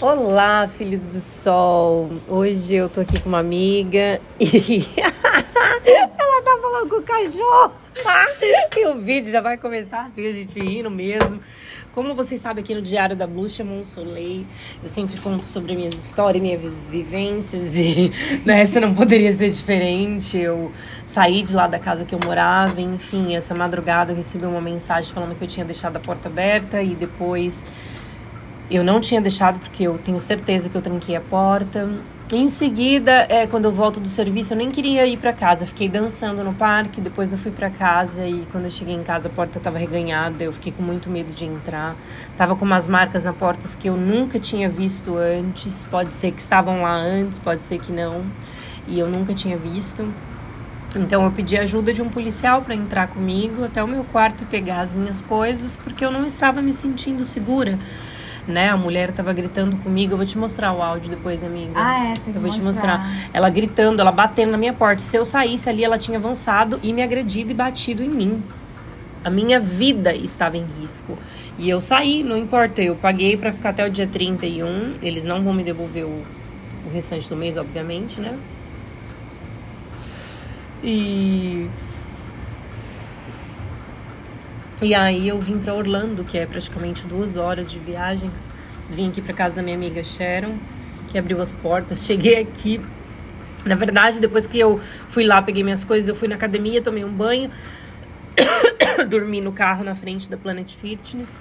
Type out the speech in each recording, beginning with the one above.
Olá, filhos do sol! Hoje eu tô aqui com uma amiga e ela tá falando com o cachorro. E o vídeo já vai começar assim, a gente indo mesmo. Como vocês sabem, aqui no Diário da Blue chamou um Soleil. Eu sempre conto sobre minhas histórias, minhas vivências e nessa né, não poderia ser diferente. Eu saí de lá da casa que eu morava, enfim, essa madrugada eu recebi uma mensagem falando que eu tinha deixado a porta aberta e depois eu não tinha deixado porque eu tenho certeza que eu tranquei a porta. Em seguida, é, quando eu volto do serviço, eu nem queria ir para casa. Fiquei dançando no parque, depois eu fui para casa e quando eu cheguei em casa a porta estava reganhada. Eu fiquei com muito medo de entrar. Tava com umas marcas na porta que eu nunca tinha visto antes. Pode ser que estavam lá antes, pode ser que não. E eu nunca tinha visto. Então eu pedi ajuda de um policial para entrar comigo até o meu quarto e pegar as minhas coisas, porque eu não estava me sentindo segura né? A mulher tava gritando comigo. Eu vou te mostrar o áudio depois, amiga. Ah, é? Tem eu vou mostrar. te mostrar. Ela gritando, ela batendo na minha porta. Se eu saísse ali, ela tinha avançado e me agredido e batido em mim. A minha vida estava em risco. E eu saí, não importa. Eu paguei para ficar até o dia 31. Eles não vão me devolver o, o restante do mês, obviamente, né? E e aí eu vim para Orlando, que é praticamente duas horas de viagem. Vim aqui para casa da minha amiga Sharon, que abriu as portas. Cheguei aqui. Na verdade, depois que eu fui lá, peguei minhas coisas, eu fui na academia, tomei um banho, dormi no carro na frente da Planet Fitness.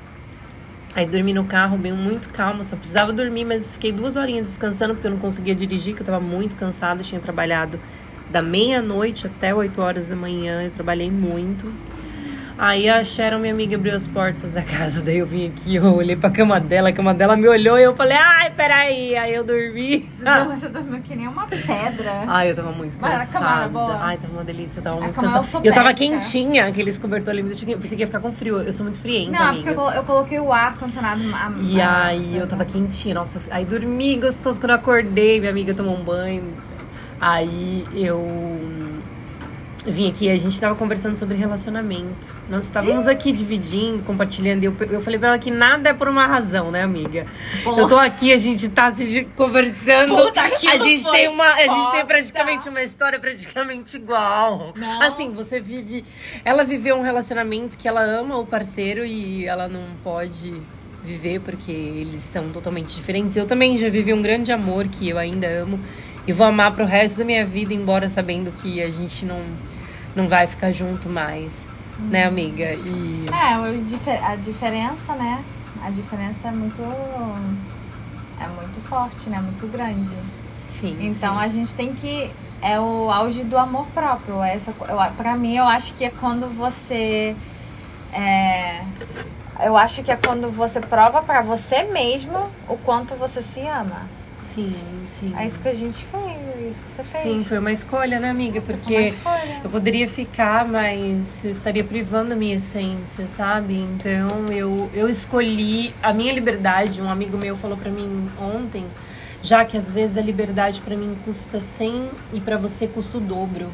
Aí dormi no carro, bem muito calmo, só precisava dormir, mas fiquei duas horinhas descansando porque eu não conseguia dirigir, que eu tava muito cansada, tinha trabalhado da meia-noite até 8 horas da manhã, eu trabalhei muito. Aí a Sharon, minha amiga, abriu as portas da casa. Daí eu vim aqui, eu olhei pra cama dela, a cama dela me olhou e eu falei, ai, peraí. Aí eu dormi. Não, você dormiu que nem uma pedra. Ai, eu tava muito cansada. Mas a cama era boa? Ai, tava uma delícia, eu tava A muito é cansada. Eu tava quentinha, aqueles cobertor ali, eu pensei que ia ficar com frio. Eu sou muito frienta, Não, amiga. porque eu, colo- eu coloquei o ar condicionado. a- E a- aí eu tava quentinha, nossa, aí dormi gostoso quando eu acordei, minha amiga tomou um banho. Aí eu vim aqui, a gente tava conversando sobre relacionamento. Nós estávamos aqui dividindo, compartilhando, eu, eu falei pra ela que nada é por uma razão, né, amiga? Porra. Eu tô aqui, a gente tá se conversando. Puta, aquilo a gente tem uma, a gente tem foda. praticamente uma história praticamente igual. Não. Assim, você vive, ela viveu um relacionamento que ela ama o parceiro e ela não pode viver porque eles estão totalmente diferentes. Eu também já vivi um grande amor que eu ainda amo e vou amar pro resto da minha vida, embora sabendo que a gente não não vai ficar junto mais, né, amiga? E É, a diferença, né? A diferença é muito. É muito forte, né? Muito grande. sim. Então sim. a gente tem que. É o auge do amor próprio. Essa, eu, pra mim, eu acho que é quando você. É, eu acho que é quando você prova pra você mesmo o quanto você se ama. sim, sim. É isso que a gente fez, isso que você fez. Sim, foi uma escolha, né, amiga? Porque eu poderia ficar, mas eu estaria privando a minha essência, sabe? Então eu, eu escolhi a minha liberdade. Um amigo meu falou pra mim ontem, já que às vezes a liberdade pra mim custa 100 e pra você custa o dobro.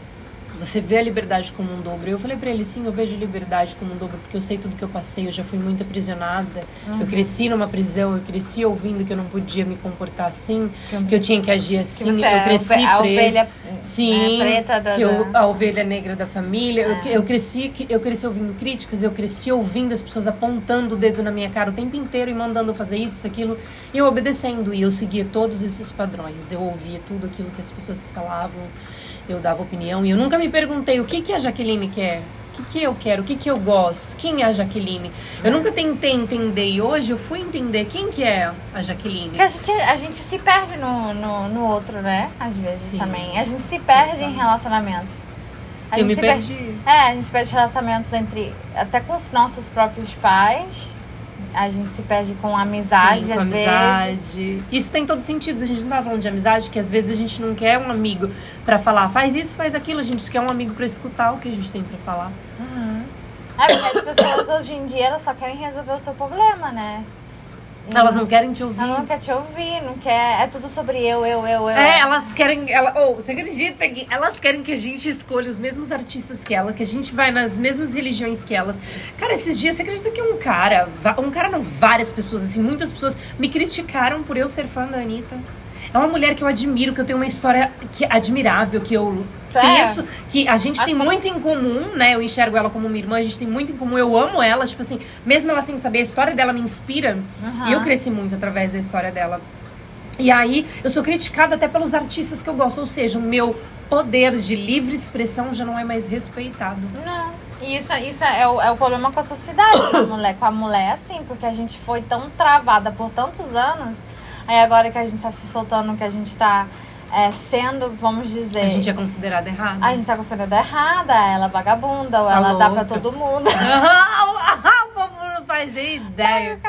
Você vê a liberdade como um dobro. Eu falei pra ele, sim, eu vejo a liberdade como um dobro, porque eu sei tudo que eu passei, eu já fui muito aprisionada. Eu cresci numa prisão, eu cresci ouvindo que eu não podia me comportar assim, que eu tinha que agir Que assim. é eu cresci a presa. ovelha Sim, né, preta da. que eu, a ovelha negra da família. Eu, É. eu cresci que- eu cresci ouvindo críticas, eu cresci ouvindo as pessoas apontando o dedo na minha cara o tempo inteiro e mandando eu fazer isso, aquilo, e eu obedecendo. E eu seguia todos esses padrões. Eu ouvia tudo aquilo que as pessoas falavam, eu dava opinião. E eu nunca me perguntei o que, que a Jaqueline quer. O que, que eu quero? O que, que eu gosto? Quem é a Jaqueline? Eu nunca tentei entender e hoje eu fui entender quem que é a Jaqueline. Porque a gente, a gente se perde no, no, no outro, né? Às vezes Sim. também. A gente se perde em relacionamentos. A Eu gente me se perdi. É, a gente se perde em relacionamentos entre. Até com os nossos próprios pais. A gente se perde com amizade, Sim, com às vezes. amizade. Isso tem todos os sentidos. A gente não tá falando de amizade, que às vezes a gente não quer um amigo pra falar, faz isso, faz aquilo. A gente quer um amigo pra escutar o que a gente tem pra falar. É, porque as pessoas hoje em dia elas só querem resolver o seu problema, né? Elas não querem te ouvir. Ela não quer te ouvir, não quer. É tudo sobre eu, eu, eu, eu. É, elas querem. Ela, oh, você acredita que elas querem que a gente escolha os mesmos artistas que ela, que a gente vai nas mesmas religiões que elas. Cara, esses dias, você acredita que um cara, um cara não, várias pessoas, assim, muitas pessoas me criticaram por eu ser fã da Anitta. É uma mulher que eu admiro, que eu tenho uma história que, admirável, que eu É. conheço, que a gente tem Assume- muito em comum, né? Eu enxergo ela como uma irmã, a gente tem muito em comum. Eu amo ela, tipo assim, mesmo ela sem saber, a história dela me inspira. Aham. E eu cresci muito através da história dela. E aí, eu sou criticada até pelos artistas que eu gosto, ou seja, o meu poder de livre expressão já não é mais respeitado. Não. E isso, isso é, o, é o problema com a sociedade, com a mulher. Com a mulher é assim, porque a gente foi tão travada por tantos anos. Aí agora que a gente tá se soltando, que a gente tá é, sendo, vamos dizer. A gente é considerada errada. A gente tá considerada errada, ela é vagabunda, ou Tá ela dá pra louca. todo mundo. Ah, o povo não faz nem ideia.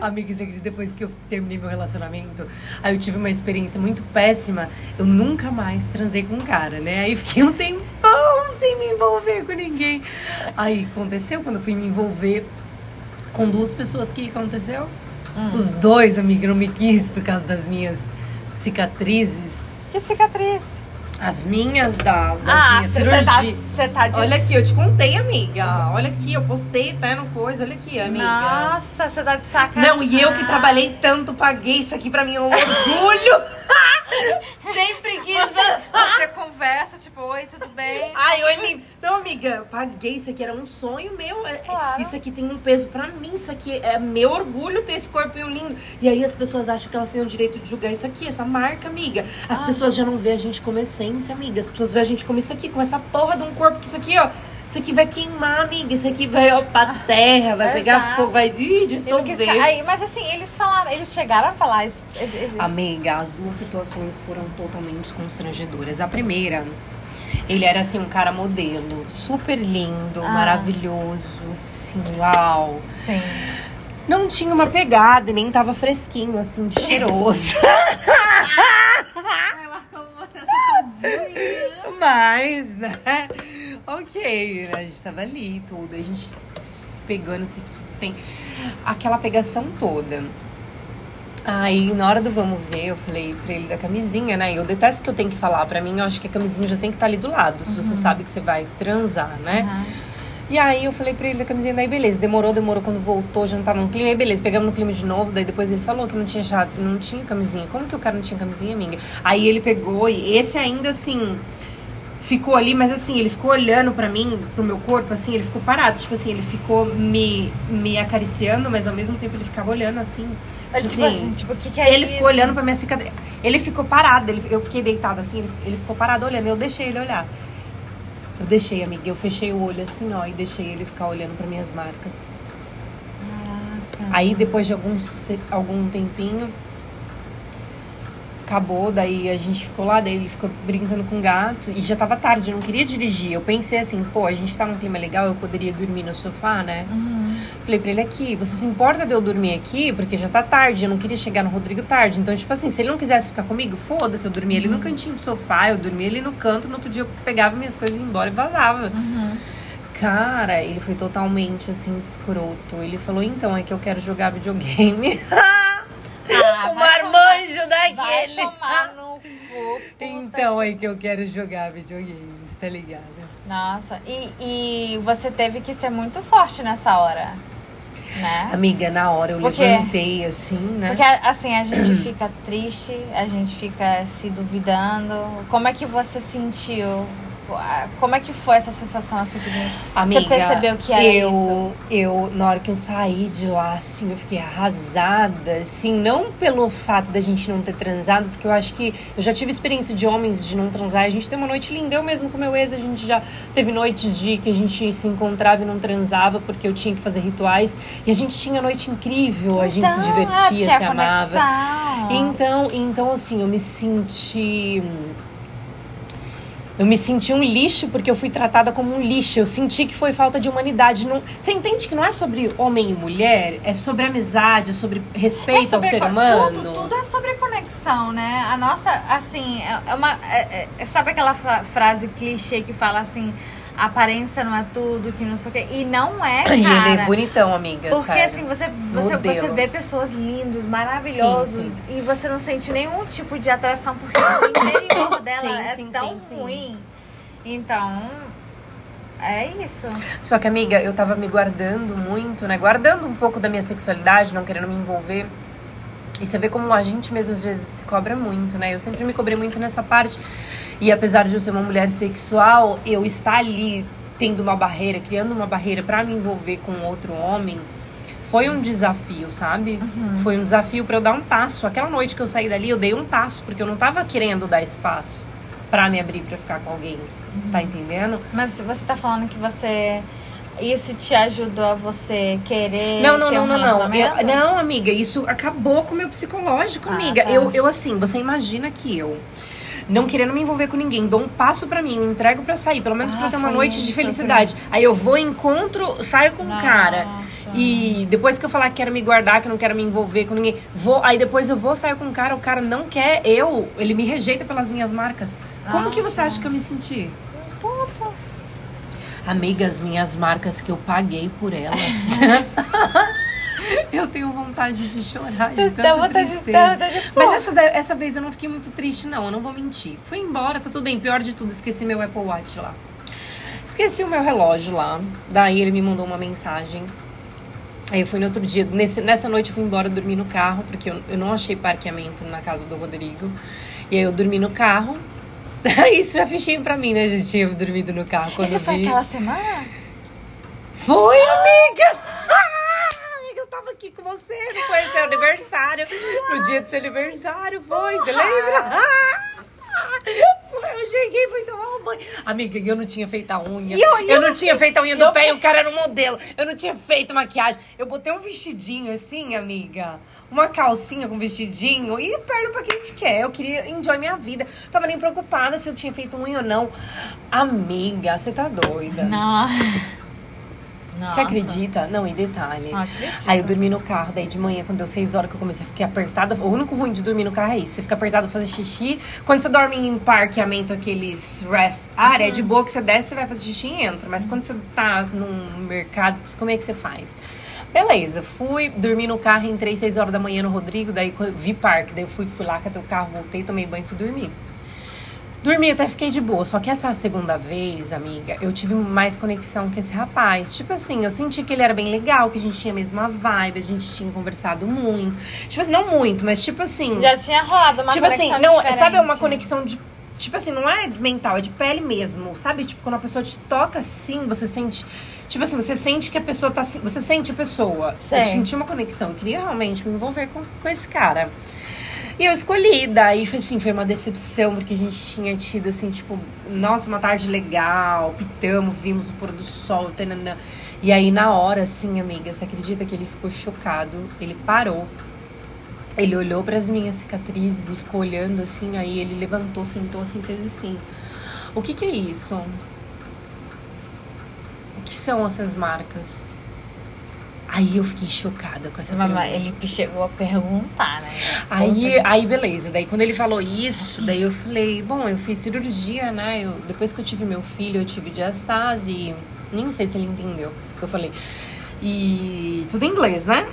Amiga, você acredita, depois que eu terminei meu relacionamento, aí eu tive uma experiência muito péssima. Eu nunca mais transei com um cara, né? Aí fiquei um tempão sem me envolver com ninguém. Aí aconteceu quando eu fui me envolver com duas pessoas, o que aconteceu? Os dois, amiga, não me quis por causa das minhas cicatrizes. Que cicatriz. As minhas da, das Ah, minhas você tá, tá. Olha aqui, eu te contei, amiga. Olha aqui, eu postei até no coisa. Olha aqui, amiga. Nossa, você tá de sacanagem. Não, e eu que trabalhei tanto, paguei isso aqui pra mim, é um orgulho. Sempre quis. Você conversa, tipo, oi, tudo bem? Ai, oi. Não, amiga, eu paguei isso aqui, era um sonho meu. É- Claro. Isso aqui tem um peso pra mim, isso aqui é meu orgulho ter esse corpinho lindo. E aí as pessoas acham que elas têm o direito de julgar isso aqui, essa marca, amiga. As Ah. pessoas já não vê a gente como essência, amiga. As pessoas vê a gente como isso aqui, com essa porra de um corpo que isso aqui, ó. Isso aqui vai queimar, amiga. Isso aqui vai, ó, pra terra, vai pegar Exato. fogo, vai ih, dissolver. quis Aí, mas assim, eles falaram, eles chegaram a falar isso. Amiga, as duas situações foram totalmente constrangedoras. A primeira, ele era assim um cara modelo, super lindo, Ah. maravilhoso, assim, uau. Sim. Não tinha uma pegada e nem tava fresquinho, assim, de cheiroso. Você essa Mas, né? Ok, a gente tava ali e tudo, a gente se pegando, assim, que tem aquela pegação toda. Aí, na hora do vamos ver, eu falei pra ele da camisinha, né? Eu detesto que eu tenho que falar. Pra mim, eu acho que a camisinha já tem que estar ali do lado, se você sabe que você vai transar, né? E aí eu falei pra ele da camisinha, daí beleza, demorou, demorou, quando voltou, já não tava no clima, aí beleza, pegamos no clima de novo, daí depois ele falou que não tinha achado, não tinha camisinha. Como que o cara não tinha camisinha, amiga? Aí ele pegou e esse ainda assim ficou ali, mas assim, ele ficou olhando pra mim, pro meu corpo, assim, ele ficou parado, tipo assim, ele ficou me, me acariciando, mas ao mesmo tempo ele ficava olhando assim. Mas, tipo tipo assim, tipo, o que, que é ele isso? ficou olhando pra minha cicatriz. Ele ficou parado, ele, eu fiquei deitada assim, ele, ele ficou parado olhando, eu deixei ele olhar. Eu deixei, amiga, eu fechei o olho assim, ó, e deixei ele ficar olhando pra minhas marcas. Caraca. Aí depois de alguns algum tempinho, acabou, daí a gente ficou lá, daí ele ficou brincando com o gato e já tava tarde, eu não queria dirigir. Eu pensei assim, pô, a gente tá num clima legal, eu poderia dormir no sofá, né? Uhum. Falei pra ele aqui, você se importa de eu dormir aqui? Porque já tá tarde, eu não queria chegar no Rodrigo tarde. Então, tipo assim, se ele não quisesse ficar comigo, foda-se, eu dormia ali no cantinho do sofá, eu dormia ali no canto, no outro dia eu pegava minhas coisas e ia embora e vazava. Uhum. Cara, ele foi totalmente assim, escroto. Ele falou, então, é que eu quero jogar videogame. Ah, o vai marmanjo Vai daquele. tomar no cu. Então é que eu quero jogar videogame, tá ligado? Nossa, e, e você teve que ser muito forte nessa hora, né? Amiga, na hora eu Porque- levantei assim, né? Porque assim, a gente fica triste, a gente fica se duvidando. Como é que você sentiu? Como é que foi essa sensação assim que Amiga, você percebeu que era eu, isso? Eu, na hora que eu saí de lá, assim, eu fiquei arrasada, assim, não pelo fato da gente não ter transado, porque eu acho que eu já tive experiência de homens de não transar, a gente tem uma noite linda, eu mesmo com meu ex, a gente já teve noites de que a gente se encontrava e não transava, porque eu tinha que fazer rituais, e a gente tinha noite incrível, a gente se Então, divertia, é, se amava. conexão. Então, então assim, eu me senti. Eu me senti um lixo porque eu fui tratada como um lixo. Eu senti que foi falta de humanidade. Não... Você entende que não é sobre homem e mulher? É sobre amizade, sobre respeito É sobre ao ser humano. Tudo, tudo é sobre conexão, né? A nossa, assim, é é uma. é- é- sabe aquela fra- frase clichê que fala assim. A aparência não é tudo, que não sei o quê. E não é, cara. E ele é bonitão, amiga. Porque sério. assim, você, você, você vê pessoas lindos, maravilhosos, Sim, e você não sente nenhum tipo de atração, porque o interior dela Sim, é sim, tão sim, sim. ruim. Então, é isso. Só que, amiga, eu tava me guardando muito, né? Guardando um pouco da minha sexualidade, não querendo me envolver. E você vê como a gente mesmo às vezes se cobra muito, né? Eu sempre me cobrei muito nessa parte. E apesar de eu ser uma mulher sexual, eu estar ali tendo uma barreira, criando uma barreira pra me envolver com outro homem, foi um desafio, sabe? Foi um desafio pra eu dar um passo. Aquela noite que eu saí dali, eu dei um passo, porque eu não tava querendo dar espaço pra me abrir pra ficar com alguém. Tá entendendo? Mas você tá falando que você. Isso te ajudou a você querer. Não, não, ter não, um não, não. Eu- não, amiga, isso acabou com o meu psicológico, Ah, amiga. tá. Eu, eu, assim, você imagina que eu, não querendo me envolver com ninguém, dou um passo pra mim, entrego pra sair, pelo menos Ah, pra ter uma noite de isso, felicidade. Aí eu vou, encontro, saio com um Nossa. cara. E depois que eu falar que quero me guardar, que não quero me envolver com ninguém, vou, aí depois eu vou sair com um cara, o cara não quer eu, ele me rejeita pelas minhas marcas. Como que você acha que eu me senti? Puta. Amigas, minhas marcas que eu paguei por elas. eu tenho vontade de chorar de tanta vontade de- tristeza. vontade de- Mas essa, essa vez eu não fiquei muito triste, não. Eu não vou mentir. Fui embora, tá tudo bem. Pior de tudo, esqueci meu Apple Watch lá. Esqueci o meu relógio lá. Daí ele me mandou uma mensagem. Aí eu fui no outro dia. Nesse, nessa noite eu fui embora dormir no carro, porque eu, eu não achei parqueamento na casa do Rodrigo. E aí eu dormi no carro. Isso já fichinho pra mim, né? Já tinha dormido no carro quando Isso foi vi. aquela semana? Foi, amiga! Eu tava aqui com você, não foi seu aniversário. No dia do seu aniversário, foi, você lembra? Foi, Eu cheguei, fui tomar um banho. Amiga, eu não tinha feito a unha. E eu- e eu não não tinha feito a unha do pé e o cara era um modelo. Eu não tinha feito maquiagem. Eu botei um vestidinho assim, amiga. Uma calcinha com vestidinho e perna pra quem a gente quer. Eu queria enjoy minha vida. Tava nem preocupada se eu tinha feito unha ou não. Amiga, você tá doida. Não. Você acredita? Não, e detalhe. Acredito. Aí eu dormi no carro, daí de manhã, quando deu 6 horas que eu comecei a ficar apertada. O único ruim de dormir no carro é isso. Você fica apertado pra fazer xixi. Quando você dorme em parqueamento, aqueles rest área, é de boa que você desce, você vai fazer xixi e entra. Mas quando você tá num mercado, como é que você faz? Beleza, fui, dormi no carro, entrei 6 horas da manhã no Rodrigo, daí vi parque, daí eu fui, fui lá, catei o carro, voltei, tomei banho e fui dormir. Dormi até fiquei de boa. Só que essa segunda vez, amiga, eu tive mais conexão com esse rapaz. Tipo assim, eu senti que ele era bem legal, que a gente tinha a mesma vibe, a gente tinha conversado muito. Tipo assim, não muito, mas tipo assim. Já tinha rolado uma tipo assim, conexão não, diferente. sabe, é uma conexão de. Tipo assim, não é mental, é de pele mesmo. Sabe? Tipo, quando a pessoa te toca assim, você sente. Tipo assim, você sente que a pessoa tá. assim- Você sente a pessoa. Sei. Eu senti uma conexão. Eu queria realmente me envolver com, com esse cara. E eu escolhi, daí foi assim, foi uma decepção, porque a gente tinha tido, assim, tipo, nossa, uma tarde legal, pitamos, vimos o pôr do sol, tananã. E aí, na hora, assim, amiga, você acredita que ele ficou chocado? Ele parou. Ele olhou para as minhas cicatrizes e ficou olhando assim, aí ele levantou, sentou assim, fez assim. O que que é isso? O que são essas marcas? Aí eu fiquei chocada com essa Mamãe, pergunta. ele chegou a perguntar, né? Aí, aí, beleza. Daí, quando ele falou isso, daí eu falei, bom, eu fiz cirurgia, né? Eu, depois que eu tive meu filho, eu tive diastase. Nem sei se ele entendeu o que eu falei. E tudo em inglês, né?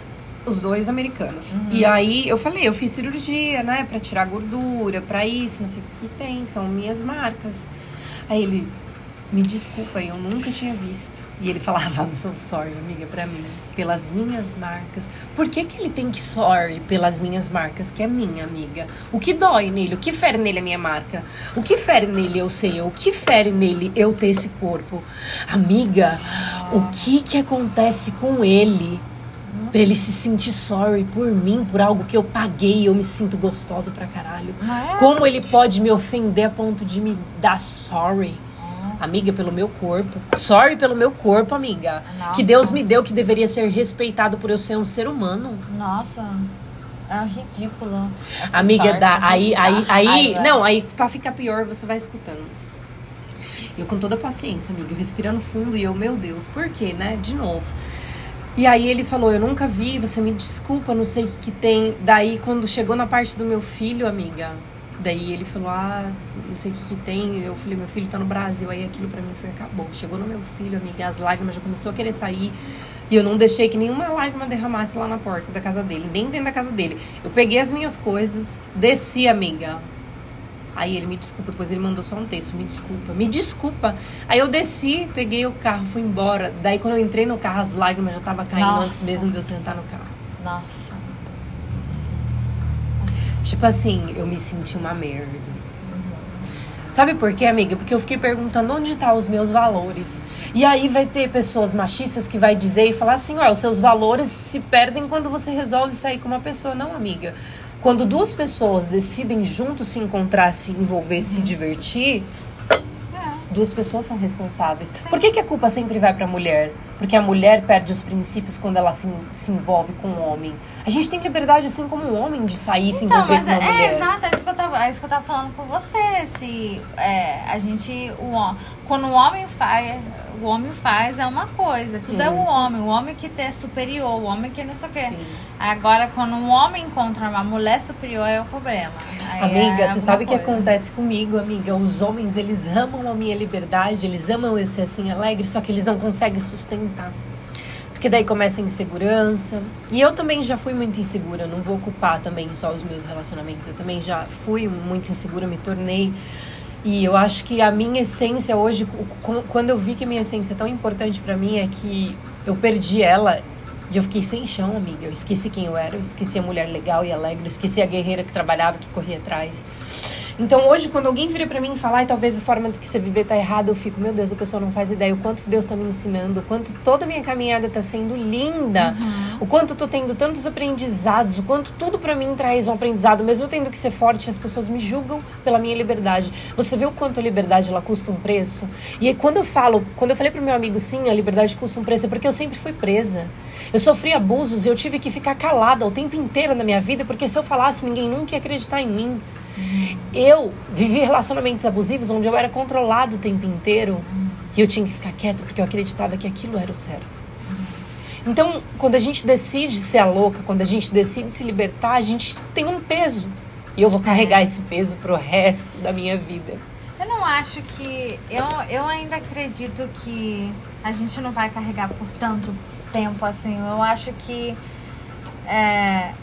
Os dois americanos. E aí, eu falei, eu fiz cirurgia, né? Pra tirar gordura, pra isso, não sei o que, que tem. São minhas marcas. Aí ele, me desculpa, eu nunca tinha visto. E ele falava, I'm so sorry, amiga, pra mim. Pelas minhas marcas. Por que, que ele tem que sorry pelas minhas marcas, que é minha, amiga? O que dói nele? O que fere nele a minha marca? O que fere nele eu ser eu? O que fere nele eu ter esse corpo? Amiga, o que que acontece com ele? Pra ele se sentir sorry por mim, por algo que eu paguei eu me sinto gostosa pra caralho. É? Como ele pode me ofender a ponto de me dar sorry? Amiga, pelo meu corpo. Sorry pelo meu corpo, amiga. Nossa. Que Deus me deu que deveria ser respeitado por eu ser um ser humano. Nossa, é ridículo. Essa Amiga, me aí, aí, aí, raiva. não, aí pra ficar pior você vai escutando. Eu com toda a paciência, amiga, eu respirando fundo e eu, meu Deus, por quê, né? De novo. E aí ele falou, eu nunca vi, você me desculpa, não sei o que, que tem. Daí quando chegou na parte do meu filho, amiga, Daí ele falou, ah, não sei o que, que tem. Eu falei, meu filho tá no Brasil. Aí aquilo pra mim foi, acabou. Chegou no meu filho, amiga, as lágrimas já começou a querer sair. E eu não deixei que nenhuma lágrima derramasse lá na porta da casa dele, nem dentro da casa dele. Eu peguei as minhas coisas, desci, amiga. Aí ele me desculpa, depois ele mandou só um texto, me desculpa, me desculpa. Aí eu desci, peguei o carro, fui embora. Daí quando eu entrei no carro, as lágrimas já estavam caindo Nossa. antes mesmo de eu sentar no carro. Nossa. Tipo assim, eu me senti uma merda. Sabe por quê, amiga? Porque eu fiquei perguntando onde tá os meus valores. E aí vai ter pessoas machistas que vai dizer e falar assim, ó, os seus valores se perdem quando você resolve sair com uma pessoa. Não, amiga. Quando duas pessoas decidem juntos se encontrar, se envolver, se divertir, duas pessoas são responsáveis. Por que, que a culpa sempre vai pra mulher? Porque a mulher perde os princípios quando ela se, se envolve com o homem. A gente tem liberdade, assim como um homem, de sair e se Então, envolver com uma é, mulher. é exato, é isso que eu tava, é isso que eu tava falando com você. Se é, a gente. O, quando o homem faz. O homem faz é uma coisa, tudo é o homem, o homem que é superior, o homem que não sei o quê. Sim. Agora, quando um homem encontra uma mulher superior, é o problema. Aí Amiga, é você sabe o que acontece comigo, amiga? Os homens, eles amam a minha liberdade, eles amam eu ser assim alegre, só que eles não conseguem sustentar. Porque daí começa a insegurança. E eu também já fui muito insegura, não vou culpar também só os meus relacionamentos. Eu também já fui muito insegura, me tornei. E eu acho que a minha essência hoje, quando eu vi que a minha essência é tão importante pra mim, é que eu perdi ela e eu fiquei sem chão, amiga. Eu esqueci quem eu era, eu esqueci a mulher legal e alegre, eu esqueci a guerreira que trabalhava, que corria atrás. Então hoje, quando alguém vira pra mim e fala, talvez a forma que você viver tá errada, eu fico, meu Deus, a pessoa não faz ideia o quanto Deus tá me ensinando, o quanto toda a minha caminhada tá sendo linda, o quanto eu tô tendo tantos aprendizados, o quanto tudo pra mim traz um aprendizado, mesmo tendo que ser forte, as pessoas me julgam pela minha liberdade. Você vê o quanto a liberdade ela custa um preço? E aí, quando eu falo, quando eu falei pro meu amigo, sim, a liberdade custa um preço, é porque eu sempre fui presa. Eu sofri abusos e eu tive que ficar calada o tempo inteiro na minha vida, porque se eu falasse, ninguém nunca ia acreditar em mim. Eu vivi relacionamentos abusivos onde eu era controlado o tempo inteiro e eu tinha que ficar quieta porque eu acreditava que aquilo era o certo. Então, quando a gente decide ser a louca, quando a gente decide se libertar, a gente tem um peso. E eu vou carregar esse peso pro resto da minha vida. Eu não acho que. Eu, eu ainda acredito que a gente não vai carregar por tanto tempo assim. Eu acho que. É,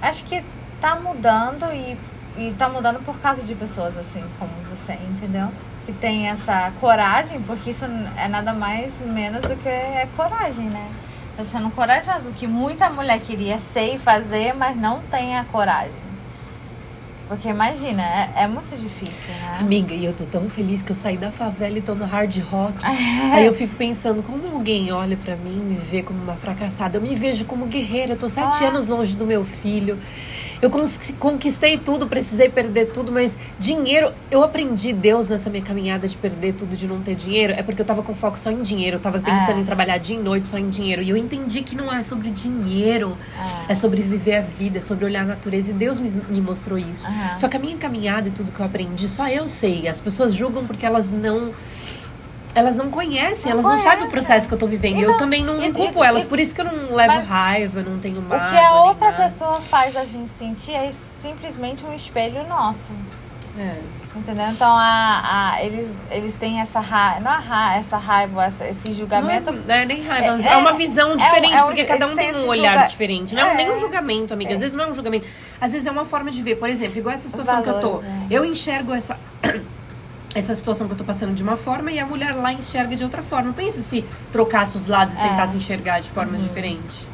acho que tá mudando e, e tá mudando por causa de pessoas assim como você, entendeu? Que tem essa coragem, porque isso é nada mais menos do que é coragem, né? Tá sendo corajoso, o que muita mulher queria ser e fazer, mas não tem a coragem. Porque imagina, é, é muito difícil, né? Amiga, e eu tô tão feliz que eu saí da favela e tô no hard rock. Aí eu fico pensando, como alguém olha pra mim e me vê como uma fracassada? Eu me vejo como guerreira, eu tô sete Ah. anos longe do meu filho. Eu conquistei tudo, precisei perder tudo, mas dinheiro, eu aprendi Deus nessa minha caminhada de perder tudo, de não ter dinheiro, é porque eu tava com foco só em dinheiro, eu tava pensando É. em trabalhar dia e noite só em dinheiro. E eu entendi que não é sobre dinheiro, é sobre viver a vida, é sobre olhar a natureza. E Deus me, me mostrou isso. Aham. Só que a minha caminhada e tudo que eu aprendi, só eu sei. As pessoas julgam porque elas não. Elas não conhecem, Não elas não sabem o processo que eu tô vivendo. Eu não- também não, e- não culpo e- elas, e- por isso que eu não levo raiva, não tenho O mágoa. que a outra nada. pessoa faz a gente sentir é simplesmente um espelho nosso. É. Entendeu? Então a, a, eles, eles têm essa raiva, não a ra, essa raiva, essa- esse julgamento. Não é, nem raiva, é, É- uma visão é um- diferente, é um- porque cada um tem um olhar julga- diferente. Não é É. nem um julgamento, amiga. Às vezes não é um julgamento. Às vezes é uma forma de ver. Por exemplo, igual essa situação que eu tô. valores, é. Eu enxergo essa. Essa situação que eu tô passando de uma forma e a mulher lá enxerga de outra forma. Pensa se trocasse os lados e É. tentasse enxergar de formas diferentes.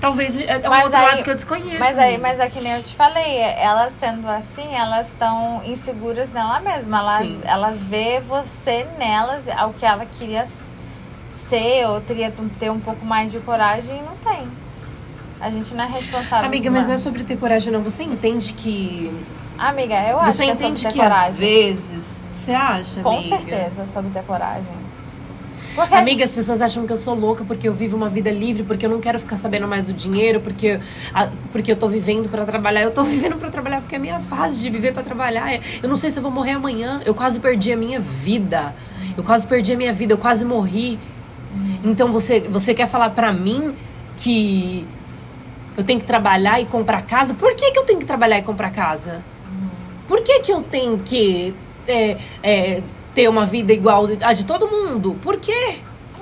Talvez é é um Mas outro aí- lado que eu desconheço. Mas aí, mas é que nem eu te falei, é- elas sendo assim, elas estão inseguras nela mesma. Elas, Sim. elas vê você nelas, ao que ela queria ser, ou teria ter um pouco mais de coragem e não tem. A gente não é responsável. Amiga, mas não é sobre ter coragem, não. Você entende que. Amiga, eu acho Você que é sobre entende ter que coragem. às vezes. Você acha? Com amiga? certeza, sobre ter coragem. Porque Amiga, as pessoas acham que eu sou louca porque eu vivo uma vida livre, porque eu não quero ficar sabendo mais do dinheiro, porque, a- porque eu tô vivendo pra trabalhar. Eu tô vivendo pra trabalhar porque é a minha fase de viver pra trabalhar. É- Eu não sei se eu vou morrer amanhã. Eu quase perdi a minha vida. Eu quase perdi a minha vida, eu quase morri. Então você, você quer falar pra mim que eu tenho que trabalhar e comprar casa? Por que, que eu tenho que trabalhar e comprar casa? Por que, que eu tenho que é, é, ter uma vida igual a de todo mundo? Por quê?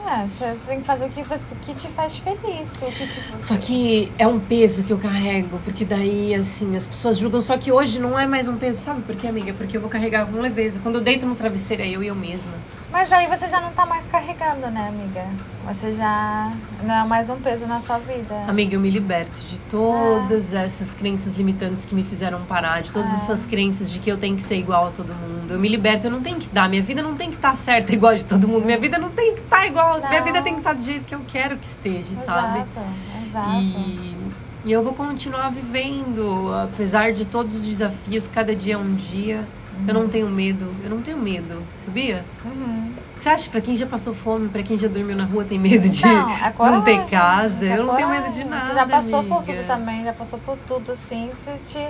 É, você tem que fazer o que, você, que te faz feliz. O que te... Só que é um peso que eu carrego, porque daí, assim, as pessoas julgam. Só que hoje não é mais um peso, sabe por quê, amiga? Porque eu vou carregar com leveza. Quando eu deito no travesseiro, é eu e eu mesma. Mas aí você já não tá mais carregando, né, amiga? Você já não é mais um peso na sua vida. Amiga, eu me liberto de todas essas crenças limitantes que me fizeram parar, de todas Ah. essas crenças de que eu tenho que ser igual a todo mundo. Eu me liberto, eu não tenho que dar. Minha vida não tem que estar certa igual a de todo mundo. Minha vida não tem que estar igual. Minha Não. vida tem que estar do jeito que eu quero que esteja, sabe? Exato, exato. E, e eu vou continuar vivendo, apesar de todos os desafios, cada dia é um dia. Eu não tenho medo, eu não tenho medo, sabia? Uhum. Você acha que pra quem já passou fome, pra quem já dormiu na rua, tem medo de Não, é não ter casa? é Eu não tenho medo de nada. Você já passou por amiga. tudo também, já passou por tudo, assim. Você, te,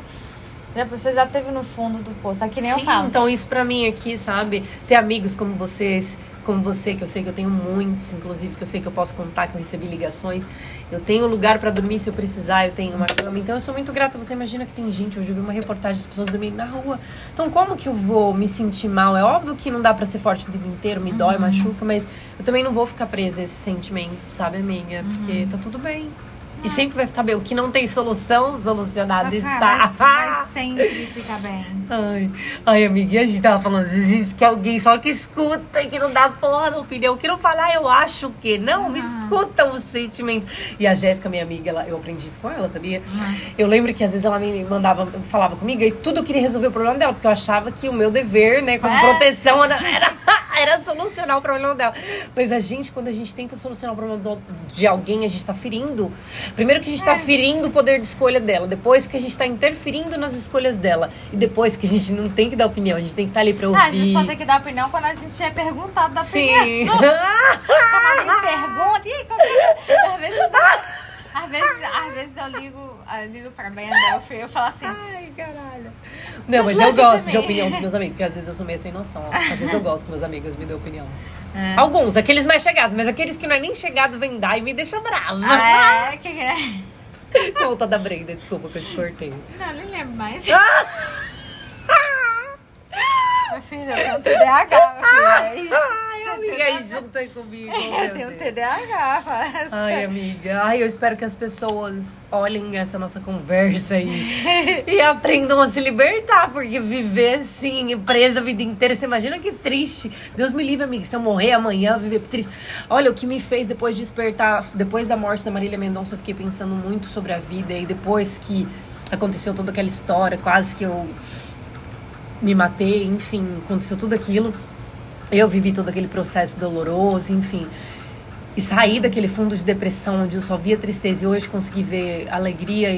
já, você já teve no fundo do poço. Aqui nem Sim, eu falo. então isso pra mim aqui, sabe? Ter amigos como vocês, como você, que eu sei que eu tenho muitos, inclusive que eu sei que eu posso contar, que eu recebi ligações. Eu tenho lugar pra dormir se eu precisar, eu tenho uma cama. Então eu sou muito grata. Você imagina que tem gente, hoje eu vi uma reportagem das pessoas dormindo na rua. Então como que eu vou me sentir mal? É óbvio que não dá pra ser forte o tempo inteiro, me Uhum. dói, machuca, mas eu também não vou ficar presa a esses sentimentos, sabe, amiga? Porque Uhum. tá tudo bem. E sempre vai ficar bem. O que não tem solução, solucionado Vai, está. vai sempre ficar bem. Ai, ai, amiga, a gente tava falando às quer alguém só que escuta e que não dá porra da opinião, que não falar, eu acho que. Não, me escuta os sentimentos. E a Jéssica, minha amiga, ela, eu aprendi isso com ela, sabia? Eu lembro que às vezes ela me mandava, falava comigo e tudo eu queria resolver o problema dela, porque eu achava que o meu dever, né, como É. proteção, era, era, era solucionar o problema dela. Mas a gente, quando a gente tenta solucionar o problema de alguém, a gente tá ferindo. Primeiro que a gente tá ferindo o poder de escolha dela, depois que a gente tá interferindo nas escolhas dela, e depois que a gente não tem que dar opinião, a gente tem que estar ali pra ouvir. Ah, a gente só tem que dar opinião quando a gente é perguntado da opinião. Sim. Quando alguém pergunta, e como que- às vezes, às vezes, às vezes eu ligo, eu ligo pra Brenda, eu, eu falo assim, Ai, caralho. Não, mas Mas eu gosto de também. opinião dos meus amigos, porque às vezes eu sou meio sem noção. Às vezes eu gosto que meus amigos me dêem opinião. É. Alguns, aqueles mais chegados, mas aqueles que não é nem chegado vem dar e me deixa brava. ah, é, que é? Volta da Brenda, desculpa que eu te cortei. Não, nem lembro mais. Meu filho, eu tenho TDAH, meu filho. Ai, amiga, aí junta aí comigo. Eu meu tenho um. TDAH, parece. Ai, amiga. Ai, eu espero que as pessoas olhem essa nossa conversa aí e aprendam a se libertar, porque viver assim, presa a vida inteira, você imagina que triste. Deus me livre, amiga, se eu morrer amanhã, viver triste. Olha, o que me fez depois de despertar, depois da morte da Marília Mendonça, eu fiquei pensando muito sobre a vida e depois que aconteceu toda aquela história, quase que eu me matei, enfim, aconteceu tudo aquilo. Eu vivi todo aquele processo doloroso, enfim. E saí daquele fundo de depressão onde eu só via tristeza e hoje consegui ver alegria,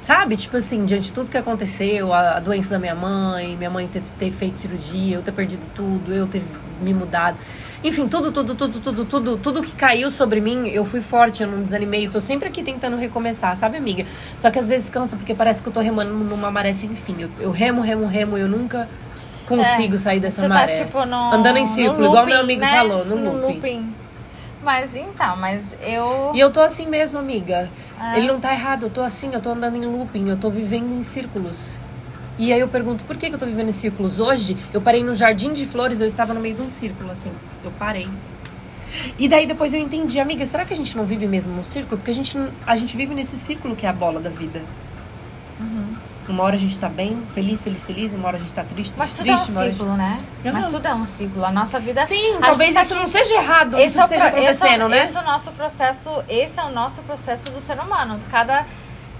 sabe? Tipo assim, diante de tudo que aconteceu, a, a doença da minha mãe, minha mãe ter, ter feito cirurgia, eu ter perdido tudo, eu ter me mudado. Enfim, tudo, tudo, tudo, tudo, tudo, tudo que caiu sobre mim, eu fui forte, eu não desanimei, eu tô sempre aqui tentando recomeçar, sabe, amiga? Só que às vezes cansa, porque parece que eu tô remando numa maré sem fim. Eu, eu remo, remo, remo, eu nunca consigo sair dessa Você maré. tá tipo no. Andando em no círculo, igual meu looping, amigo né? falou, no looping. Mas então, mas eu. E eu tô assim mesmo, amiga. É. Ele não tá errado, eu tô assim, eu tô andando em looping, eu tô vivendo em círculos. E aí eu pergunto, por que, que eu tô vivendo em círculos? Hoje, eu parei no Jardim de Flores, eu estava no meio de um círculo, assim. Eu parei. E daí depois eu entendi, amiga, será que a gente não vive mesmo num círculo? Porque a gente, a gente vive nesse círculo que é a bola da vida. Uhum. Uma hora a gente tá bem, feliz, feliz, feliz, uma hora a gente tá triste, Mas triste, tudo é um triste, hora a ciclo, né? Eu Mas tudo é um ciclo. A nossa vida. Sim, a talvez gente tá isso não seja errado, Esse isso é, esteja pro- esse, é, acontecendo, o- né? esse é o nosso processo, esse é o nosso processo do ser humano. Cada,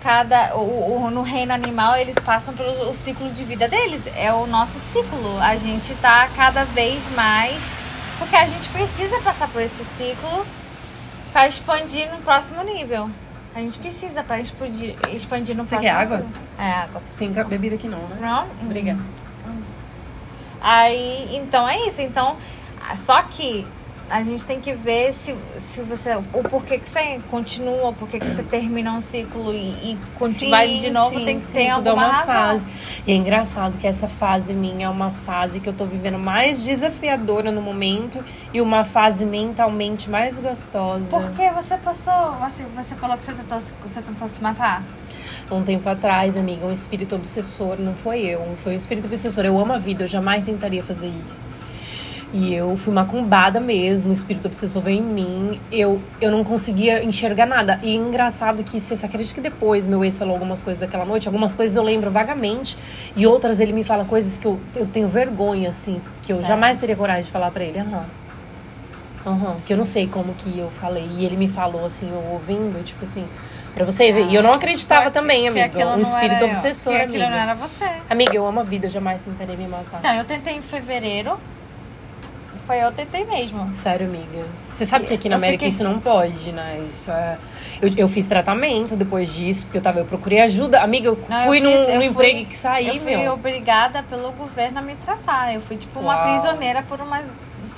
cada, o, o- no reino animal eles passam pelo o ciclo de vida deles. É o nosso ciclo. A gente tá cada vez mais, porque a gente precisa passar por esse ciclo para expandir no próximo nível. A gente precisa para expandir, expandir no Você próximo. quer água? É água. Tem bebida aqui não, né? Não? Obrigada. Aí, então é isso. Então, só que a gente tem que ver se, se você. O porquê que você continua, o porquê que você termina um ciclo e, e continua vai de novo, sim, tem, sim, tem tudo é alguma uma razão. fase. E é engraçado que essa fase minha é uma fase que eu tô vivendo mais desafiadora no momento e uma fase mentalmente mais gostosa. Porque você passou. Você, você falou que você tentou, se- você tentou se matar? um tempo atrás, amiga, um espírito obsessor, não foi eu, foi um espírito obsessor. Eu amo a vida, eu jamais tentaria fazer isso. E eu fui macumbada mesmo, o espírito obsessor veio em mim. Eu, eu não conseguia enxergar nada. E engraçado que você acredita que depois meu ex falou algumas coisas daquela noite, algumas coisas eu lembro vagamente, e outras ele me fala coisas que eu, eu tenho vergonha, assim, que eu Sério? jamais teria coragem de falar para ele. Aham. Aham, que eu não sei como que eu falei. E ele me falou, assim, eu ouvindo, tipo assim, pra você ver. E eu não acreditava Que- também, amiga. Um espírito eu, obsessor, que aquilo amiga. não era você. Amiga, eu amo a vida, eu jamais tentaria me matar. Então, eu tentei em fevereiro. Foi eu tentei mesmo. Sério, amiga. Você sabe que aqui na Eu América fiquei- isso não pode, né? Isso é. Eu, eu fiz tratamento depois disso, porque eu tava, eu procurei ajuda. Amiga, eu Não, eu fui fiz- num, eu num fui- emprego que saí, eu fui meu. obrigada pelo governo a me tratar. Eu fui tipo uma Uau. prisioneira por, umas,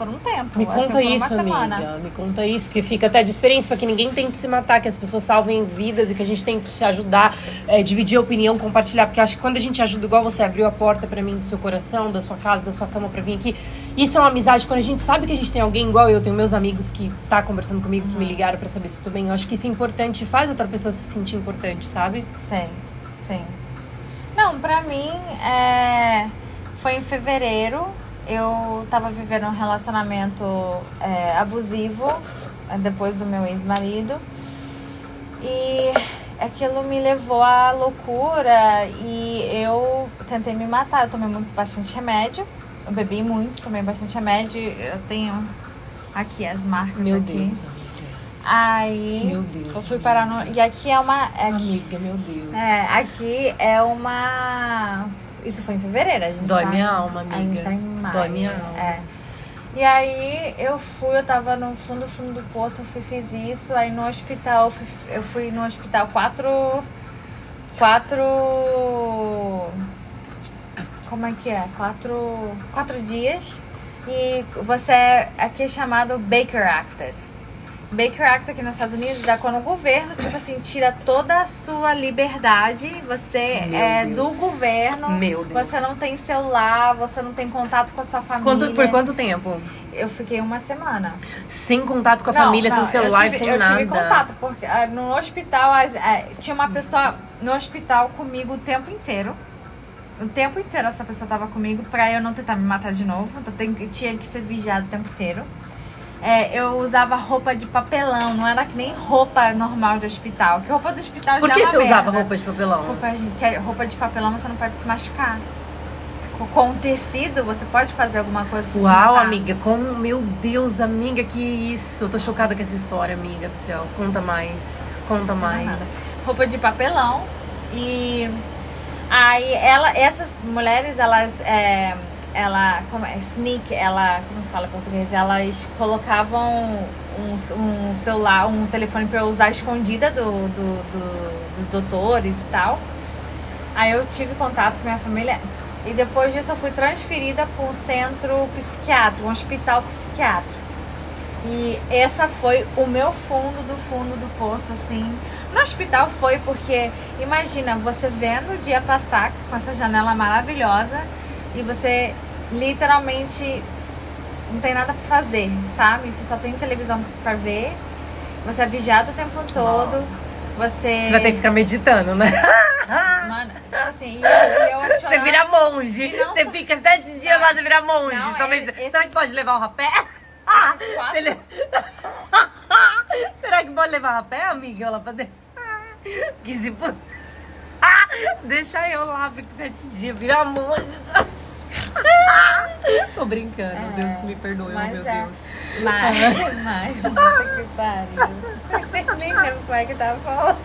por um tempo. Me assim, conta isso, uma semana. amiga. Me conta isso, que fica até de experiência pra que ninguém tente se matar, que as pessoas salvem vidas e que a gente tente se ajudar, é, dividir a opinião, compartilhar. Porque eu acho que quando a gente ajuda, igual você abriu a porta pra mim do seu coração, da sua casa, da sua cama pra vir aqui, isso é uma amizade. Quando a gente sabe que a gente tem alguém igual eu, tenho meus amigos que tá conversando comigo, que me ligaram pra saber se eu tô bem. Eu acho que isso é importante, faz outra pessoa se sentir importante, sabe? Sim, sim. Não, pra mim, é... foi em fevereiro. Eu tava vivendo um relacionamento é, abusivo é, depois do meu ex-marido. E aquilo me levou à loucura e eu tentei me matar. Eu tomei muito, bastante remédio. Eu bebi muito, tomei bastante remédio. Eu tenho aqui as marcas Meu aqui. Deus. Aí Meu Deus, eu fui parar no. E aqui é uma. é aqui- Amiga, meu Deus. é, aqui é uma. Isso foi em fevereiro, a gente Dói tá minha alma, A gente amiga. tá em maio. Dói minha alma. É. E aí eu fui, eu tava no fundo, fundo do poço, eu fui, fiz isso, aí no hospital, eu fui, eu fui no hospital quatro. Quatro. Como é que é? Quatro. Quatro dias. E você é aqui é chamado Baker Acted. Baker Act aqui nos Estados Unidos é quando o governo, tipo assim, tira toda a sua liberdade. Você Meu é Deus. do governo. Meu Deus. Você não tem celular, você não tem contato com a sua família. Quanto, por quanto tempo? Eu fiquei uma semana. Sem contato com a Não, família, não, sem celular, eu tive, sem eu nada. tive contato, porque ah, no hospital ah, tinha uma pessoa no hospital comigo o tempo inteiro. O tempo inteiro essa pessoa tava comigo pra eu não tentar me matar de novo. Então tem, eu tinha que ser vigiado o tempo inteiro. É, eu usava roupa de papelão, não era que nem roupa normal de hospital. Porque roupa do hospital Por já que é você usava merda. roupa de papelão? Roupa, de- que é- roupa de papelão você não pode se machucar. Com- Com tecido você pode fazer alguma coisa Uau, amiga, como, meu Deus, amiga, que isso. Eu tô chocada com essa história, amiga do céu. Conta mais, conta mais. nada. roupa de papelão e aí ela essas mulheres elas é, ela como é sneak ela como fala em português elas colocavam um, um celular um telefone para eu usar escondida do, do- do- dos doutores e tal aí eu tive contato com minha família e depois disso eu fui transferida para um centro psiquiátrico um hospital psiquiátrico e essa foi o meu fundo do fundo do poço, assim. No hospital foi porque, imagina, você vendo o dia passar com essa janela maravilhosa e você literalmente não tem nada pra fazer, sabe? Você só tem televisão pra ver, você é vigiado o tempo todo, você. Você vai ter que ficar meditando, né? Mano, tipo assim, eu, eu Você chorando. vira monge. Não Você só- fica sete dias lá, você vira monge. Não, Só é- esses- Será que pode levar o rapé? Esses quatro- Ele- Será que pode levar rapé, amiga? Lá pra dentro? Que se pu- Deixa eu lá, fico sete dias, vira monge. Tô brincando, Deus que me perdoe, meu é. Deus. Mas, mas, puta que pariu. Nem lembro como é que tava falando.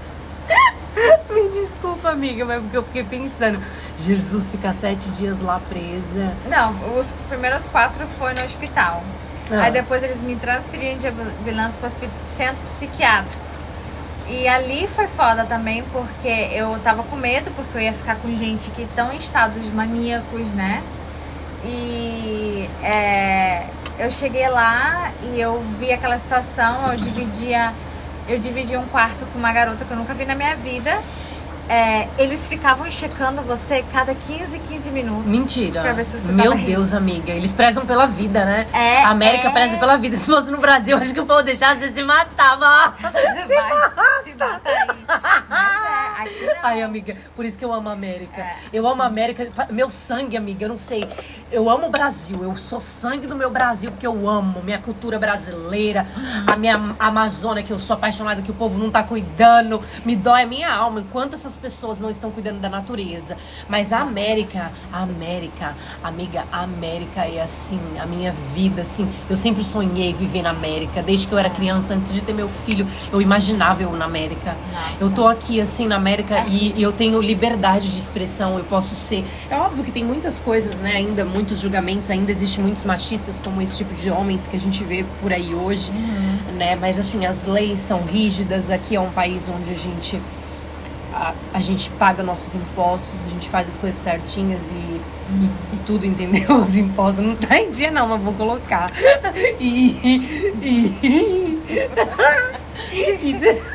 Me desculpa, amiga, mas porque eu fiquei pensando, Jesus ficar sete dias lá presa. Não, os primeiros quatro foi no hospital. Ah. Aí depois eles me transferiram de ambulância para o centro psiquiátrico. E ali foi foda também, porque eu tava com medo, porque eu ia ficar com gente que estão em estados maníacos, né? E é, eu cheguei lá e eu vi aquela situação, eu dividia, eu dividi um quarto com uma garota que eu nunca vi na minha vida. É, eles ficavam checando você cada 15, 15 minutos. Mentira. Pra ver se você Meu tava rindo. Deus, amiga. Eles prezam pela vida, né? É, a América é. preza pela vida. Se fosse no Brasil, acho que o povo deixasse você se matava. Vai, se mata aí. Mas é, Aqui não. Ai, amiga, por isso que eu amo a América. É. Eu amo a América, meu sangue, amiga, eu não sei. Eu amo o Brasil, eu sou sangue do meu Brasil, porque eu amo minha cultura brasileira, a minha Amazônia, que eu sou apaixonada, que o povo não tá cuidando. Me dói a minha alma, enquanto essas pessoas não estão cuidando da natureza. Mas a América, a América, amiga, a América é assim, a minha vida, assim. Eu sempre sonhei viver na América, desde que eu era criança, antes de ter meu filho, eu imaginava eu na América. Nossa. Eu tô aqui, assim, na América e, e eu tenho liberdade de expressão, eu posso ser. É óbvio que tem muitas coisas, né? Ainda muitos julgamentos, ainda existem muitos machistas como esse tipo de homens que a gente vê por aí hoje, né? Mas assim, as leis são rígidas. Aqui é um país onde a gente a, a gente paga nossos impostos, a gente faz as coisas certinhas e, e, e tudo, entendeu? Os impostos não tá em dia não, mas vou colocar. E, e, e, e